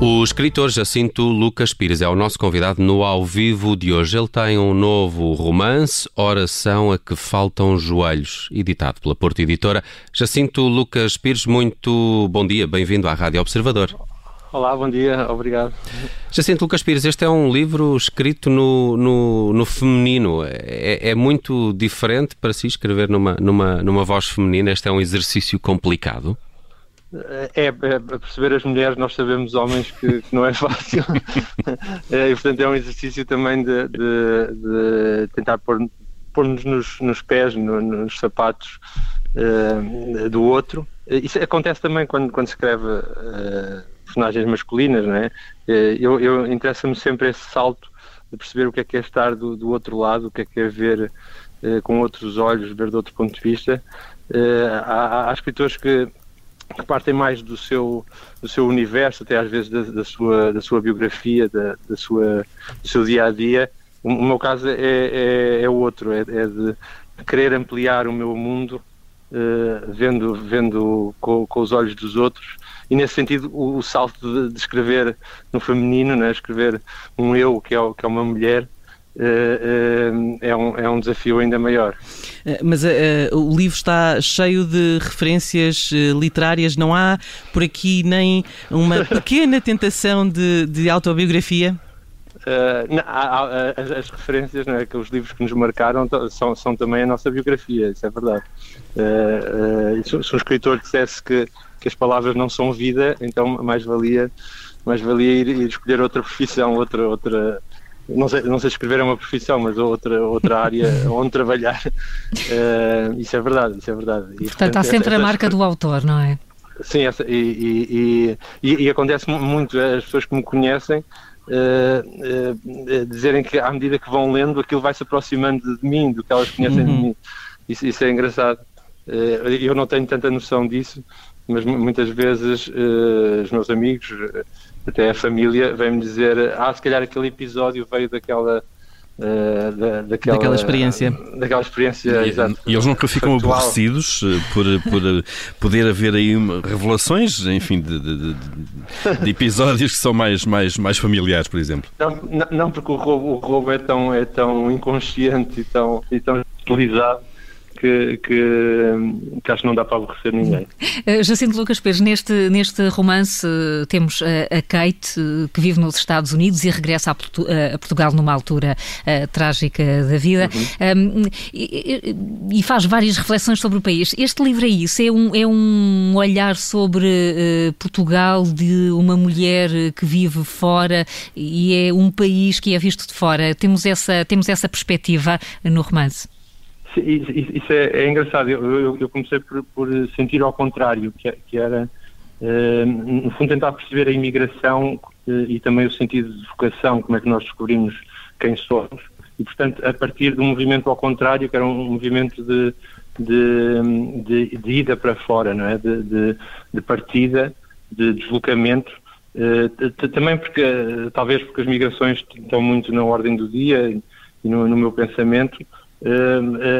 O escritor Jacinto Lucas Pires é o nosso convidado no ao vivo de hoje. Ele tem um novo romance, Oração a que faltam joelhos, editado pela Porto Editora. Jacinto Lucas Pires, muito bom dia, bem-vindo à Rádio Observador. Olá, bom dia, obrigado. Jacinto Lucas Pires, este é um livro escrito no, no, no feminino. É, é, muito diferente para si escrever numa, numa, numa voz feminina? Este é um exercício complicado? É, é, perceber as mulheres, nós sabemos homens que, que não é fácil. é, e portanto é um exercício também de, de, de tentar pôr-nos pôr nos, nos pés, no, nos sapatos uh, do outro. Isso acontece também quando, quando se escreve uh, personagens masculinas, não é? Eh, eu, eu interessa-me sempre esse salto de perceber o que é que é estar do, do outro lado, o que é que é ver uh, com outros olhos, ver de outro ponto de vista. há, há escritores que que partem mais do seu, do seu universo, até às vezes da, da sua, da sua biografia, da, da, sua, do seu dia a dia. O, meu caso é, é, é outro, é, é, de querer ampliar o meu mundo uh, vendo, vendo com, com, os olhos dos outros. E nesse sentido, o, o salto de, de, escrever no feminino, né, escrever um eu que é, que é uma mulher, é, um, é um desafio ainda maior. Mas uh, o livro está cheio de referências literárias, não há por aqui nem uma pequena tentação de, de autobiografia? Uh, não, há, há, as, as, referências, né, que os livros que nos marcaram são, são também a nossa biografia, isso é verdade. Uh, uh, se um escritor dissesse que, que as palavras não são vida, então mais valia, mais valia ir, ir escolher outra profissão, outra, outra, não sei, não sei escrever é uma profissão, mas outra, outra área onde trabalhar. Uh, isso é verdade, isso é verdade. E, portanto, portanto, há sempre a marca do autor, não é? Sim, essa, e, e, e, e, acontece muito as pessoas que me conhecem uh, uh, dizerem que à medida que vão lendo aquilo vai se aproximando de mim, do que elas conhecem uhum. de mim. Isso, isso é engraçado. eu não tenho tanta noção disso, mas muitas vezes os meus amigos até a família vem-me dizer, ah, se calhar aquele episódio veio daquela Uh, da, daquela, daquela experiência. Daquela experiência, e, exato. E eles nunca ficam factual. aborrecidos eh, por, por poder haver aí revelações, enfim, de, de, de, episódios que são mais, mais, mais familiares, por exemplo. Não, não, não porque o roubo, o roubo é, tão, é tão inconsciente e tão, e tão utilizado que, que, que, acho que não dá para aborrecer ninguém. Uh, Jacinto Lucas Pires, neste, neste romance uh, temos a, a Kate, uh, que vive nos Estados Unidos e regressa a, Portu a Portugal numa altura trágica da vida uhum. um, e, e, faz várias reflexões sobre o país. Este livro é isso, é um, é um olhar sobre Portugal de uma mulher que vive fora e é um país que é visto de fora. Temos essa, temos essa perspectiva no romance. Isso, é, é, engraçado. Eu, eu, eu comecei por, por, sentir ao contrário, que, que era, uh, no fundo, tentar perceber a imigração uh, e também o sentido de vocação, como é que nós descobrimos quem somos. E, portanto, a partir um movimento ao contrário, que era um movimento de, de, de, de ida para fora, não é? de, de, partida, de deslocamento. Uh, também porque, talvez porque as migrações estão muito na ordem do dia e no, no meu pensamento,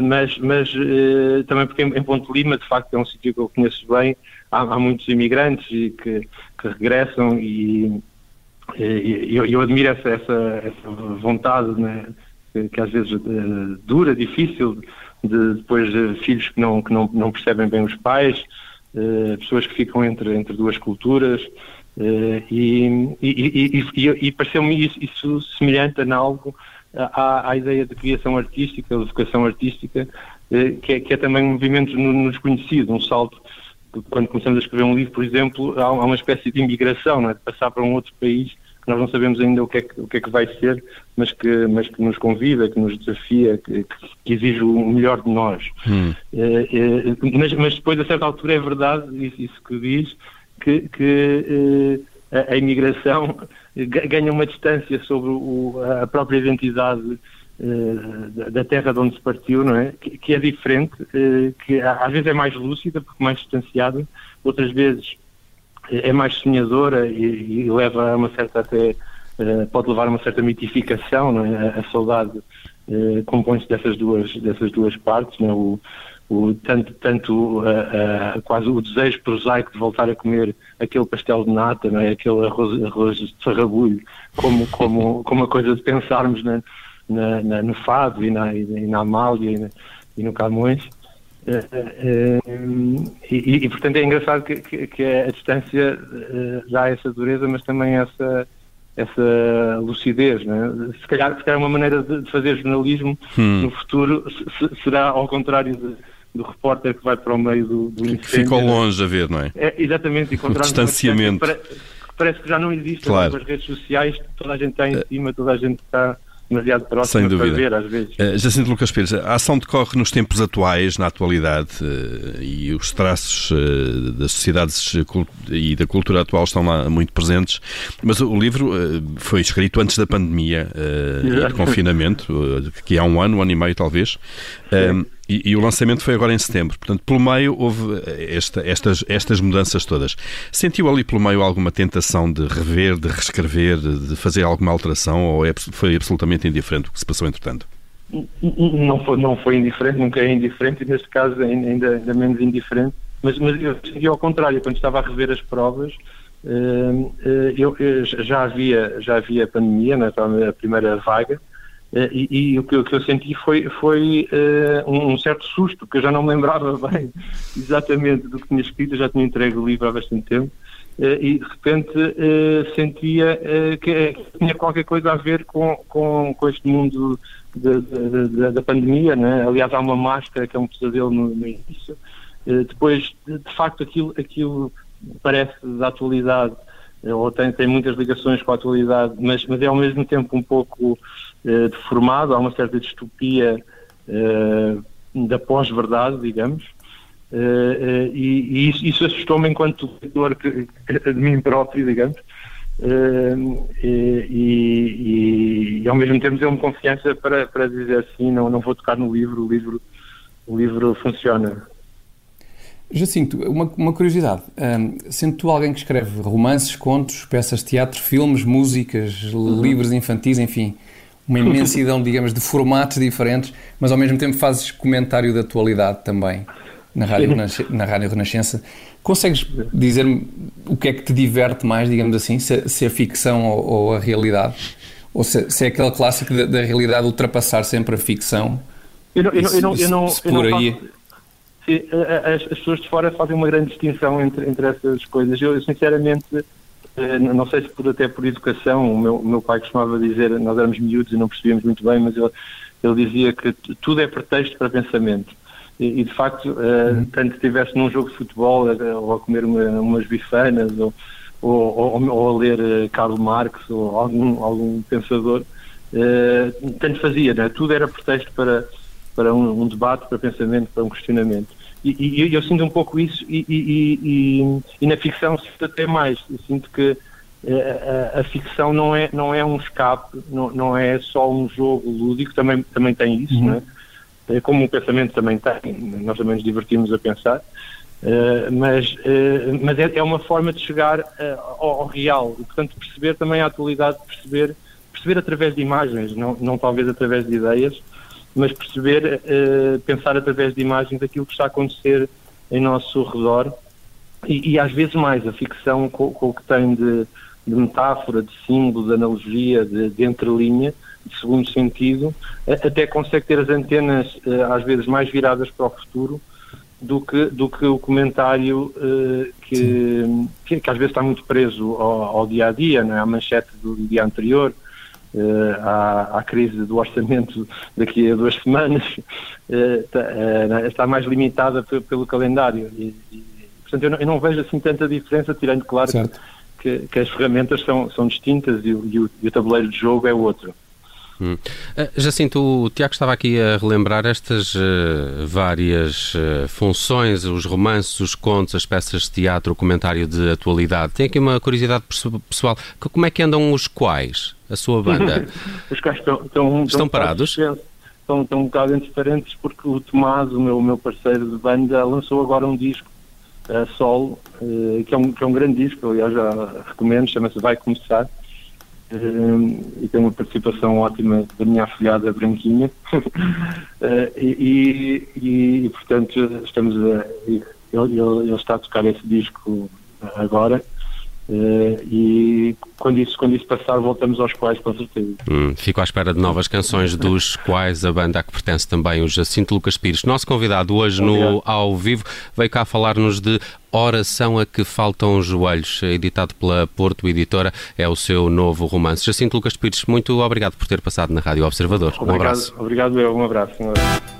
mas, mas uh, também porque em, Ponte Lima, de facto, é um sítio que eu conheço bem, há, há muitos imigrantes que, que regressam e, e eu, eu, admiro essa, essa, essa vontade né, que, que, às vezes dura, difícil, de depois filhos que, não, que não, não percebem bem os pais, pessoas que ficam entre, entre duas culturas. e, e, e, e, e pareceu-me isso, isso semelhante a algo à, à ideia de criação artística, de vocação artística, eh, que, é, que é também um movimento no, desconhecido, um salto. Quando começamos a escrever um livro, por exemplo, há, uma espécie de imigração, é? de passar para um outro país que nós não sabemos ainda o que é que, o que, é que vai ser, mas que, mas que nos convida, que nos desafia, que, que exige o melhor de nós. Hum. É, é, mas, mas, depois, a certa altura, é verdade, isso, isso que diz, que, que a, a imigração ganha uma distância sobre o, a própria identidade uh, da terra de onde se partiu, não é? Que, que é diferente, uh, que às vezes é mais lúcida, porque mais distanciada, outras vezes é mais sonhadora e, e leva a uma certa até pode levar a uma certa mitificação, não é? A saudade compõe-se dessas duas dessas duas partes, não é? O, o, tanto, tanto uh, uh, quase o desejo prosaico de voltar a comer aquele pastel de nata, não é? aquele arroz, arroz de sarrabulho, como, como, como a coisa de pensarmos na, na, na no Fado e na, e na Amália e, na, e no Camões. Uh, e, e, portanto é engraçado que, que, que a distância dá essa dureza, mas também essa essa lucidez. Né? Se, calhar, se calhar uma maneira de, fazer jornalismo hum. no futuro será ao contrário de, do repórter que vai para o meio do, do incêndio. Ficou longe a ver, não é? é exatamente. O distanciamento. Parece que já não existe claro. as redes sociais, toda a gente está em eh, cima, toda a gente está demasiado próximo Sem dúvida. ver, às vezes. Uh, Jacinto Lucas Pires, a ação decorre nos tempos atuais, na atualidade, uh, e os traços uh, das sociedades e da cultura atual estão lá muito presentes, mas o livro foi escrito antes da pandemia e do confinamento, que há um ano, um ano e meio talvez. E, e, o lançamento foi agora em setembro. Portanto, pelo meio houve esta, estas, estas mudanças todas. Sentiu ali pelo meio alguma tentação de rever, de reescrever, de fazer alguma alteração ou é, foi absolutamente indiferente o que se passou entretanto? Não foi, não foi indiferente, nunca é indiferente e neste caso ainda, ainda menos indiferente. Mas, mas eu senti ao contrário, quando estava a rever as provas, eh, eh, eu, eu já, havia, já havia pandemia, né, a primeira vaga, e, e, o, que, que, eu senti foi, foi uh, um, certo susto, que eu já não me lembrava bem exatamente do que tinha escrito, já tinha entregue o livro há bastante tempo, uh, e de repente sentia que tinha qualquer coisa a ver com, com, com este mundo de, de, de, da pandemia. Né? Aliás, há uma máscara que é um pesadelo no, no início. depois, de facto, aquilo, aquilo parece da atualidade, ou tem, tem muitas ligações com a atualidade, mas, mas é ao mesmo tempo um pouco eh, deformado, há uma certa distopia eh, da pós-verdade, digamos, eh, e, e, isso, isso assustou-me enquanto leitor de mim próprio, digamos, e, e, e, ao mesmo tempo deu-me confiança para, para dizer assim, não, não vou tocar no livro, o livro, o livro funciona. Jacinto, uma, uma curiosidade. Um, sendo tu alguém que escreve romances, contos, peças de teatro, filmes, músicas, uhum. livros infantis, enfim, uma imensidão, digamos, de formatos diferentes, mas ao mesmo tempo fazes comentário da atualidade também na Rádio, na Rádio Renascença. Consegues dizer-me o que é que te diverte mais, digamos assim, se, se a ficção ou, ou, a realidade? Ou se, se é aquele clássico da, da, realidade ultrapassar sempre a ficção? Eu não, eu não, eu não, eu não, eu não faço, as, as, pessoas de fora fazem uma grande distinção entre, entre essas coisas. Eu, sinceramente, eh, não sei se por, até por educação, o meu, o meu pai costumava dizer, nós éramos miúdos e não percebíamos muito bem, mas ele, ele dizia que tudo é pretexto para pensamento. E, e de facto, uh, tanto estivesse num jogo de futebol uh, ou a comer uma, umas bifanas ou, ou, ou, ou, a ler Karl Marx ou algum, algum pensador, tanto fazia, né? tudo era pretexto para, para um, um debate, para pensamento, para um questionamento. E, e, eu sinto um pouco isso e, e, e na ficção sinto até mais. Eu sinto que eh, a, a, ficção não é, não é um escape, não, não é só um jogo lúdico, também, também tem isso, uhum. não é? é? Como o pensamento também tem, nós também nos divertimos a pensar, uh, mas, uh, mas é, é, uma forma de chegar uh, ao, ao, real e, portanto, perceber também a atualidade, perceber, perceber através de imagens, não, não talvez através de ideias, mas perceber, uh, pensar através de imagens aquilo que está a acontecer em nosso redor e, e às vezes mais, a ficção com, com o que tem de, de, metáfora, de símbolo, de analogia, de, de entrelinha, de segundo sentido, até consegue ter as antenas uh, às vezes mais viradas para o futuro do que, do que o comentário uh, que, que, que, às vezes está muito preso ao, ao dia a dia, né? à manchete do dia anterior, à, à, crise do orçamento daqui a duas semanas, uh, está, uh, está, mais limitada pelo calendário. E, e, portanto, eu não, eu não, vejo assim tanta diferença, tirando, claro, que, que, as ferramentas são, são distintas e, o, e o tabuleiro de jogo é outro. Hum. Uh, Jacinto, o Tiago estava aqui a relembrar estas uh, várias uh, funções, os romances, os contos, as peças de teatro, o comentário de atualidade. Tem aqui uma curiosidade pessoal. Como é que andam os quais, a sua banda? os quais estão, estão, estão parados? Estão, estão um bocado indiferentes porque o Tomás, o meu, meu parceiro de banda, lançou agora um disco solo, que, é um, que é um grande disco, aliás já recomendo, chama-se Vai Começar e tem uma participação ótima da minha afilhada Branquinha. E, e, e, portanto estamos a, ele, ele, está a tocar esse disco agora Uh, e quando isso, quando isso passar, voltamos aos quais, com certeza. Hum, fico à espera de novas canções, dos quais a banda a que pertence também o Jacinto Lucas Pires. Nosso convidado hoje Obrigado. no Ao Vivo veio cá falar-nos de Oração a que Faltam Joelhos, editado pela Porto Editora, é o seu novo romance. Jacinto Lucas Pires, muito obrigado por ter passado na Rádio Observador. Obrigado, um abraço. Obrigado, eu. Um abraço. Um abraço.